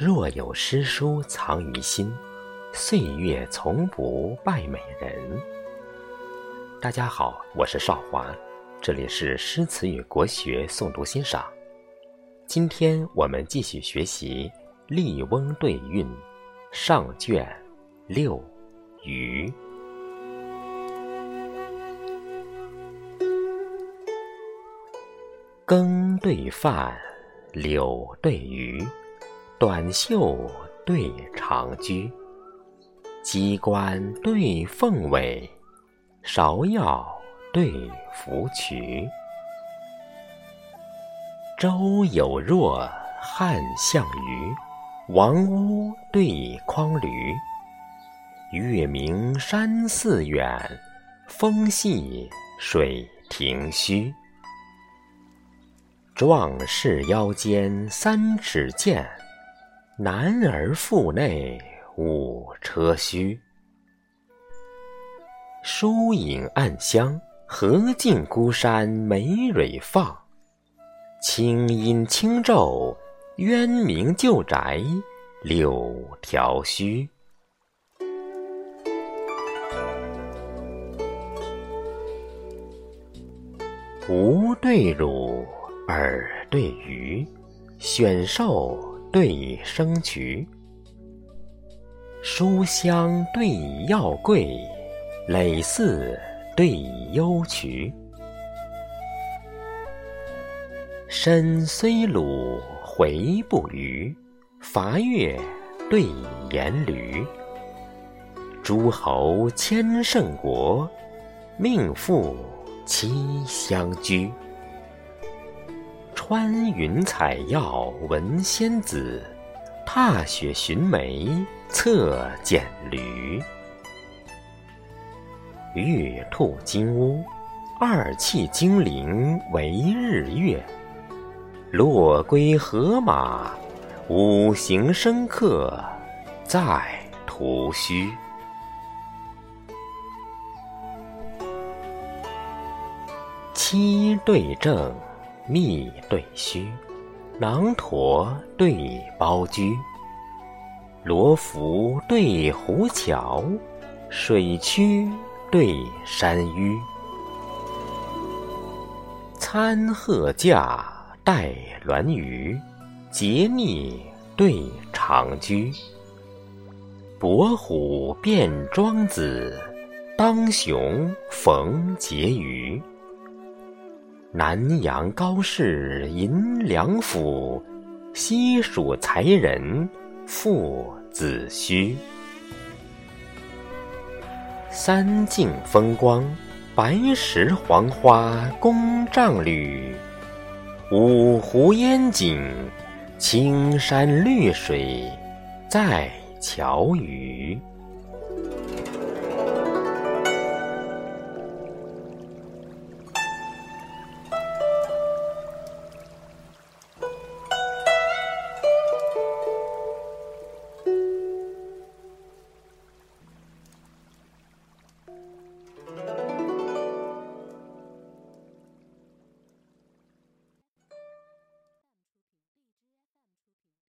若有诗书藏于心，岁月从不败美人。大家好，我是少华，这里是诗词与国学诵读欣赏。今天我们继续学习《笠翁对韵》上卷六《余》。羹对饭，柳对鱼，短袖对长裾，鸡冠对凤尾，芍药对芙蕖。周有若汉项羽，王屋对匡驴。月明山寺远，风细水亭虚。壮士腰间三尺剑，男儿腹内五车须。疏影暗香，荷尽孤山梅蕊放。清阴轻骤，渊明旧宅柳条虚。吾对汝，尔对鱼，选兽对生渠。书香对药贵，诔祀对幽渠。身虽鲁，回不逾；伐越对颜驴。诸侯千乘国，命妇妻相居。穿云采药闻仙子，踏雪寻梅策蹇驴。玉兔金乌，二气精灵为日月。落归河马，五行生克在图虚。七对正，密对虚，囊驼对包疽。罗浮对狐巧，水曲对山迂。参鹤驾。带鸾鱼，结逆对长居。伯虎变庄子，当雄逢婕妤。南阳高士银两府，西蜀才人父子虚。三径风光，白石黄花宫帐履。五湖烟景，青山绿水在桥屿。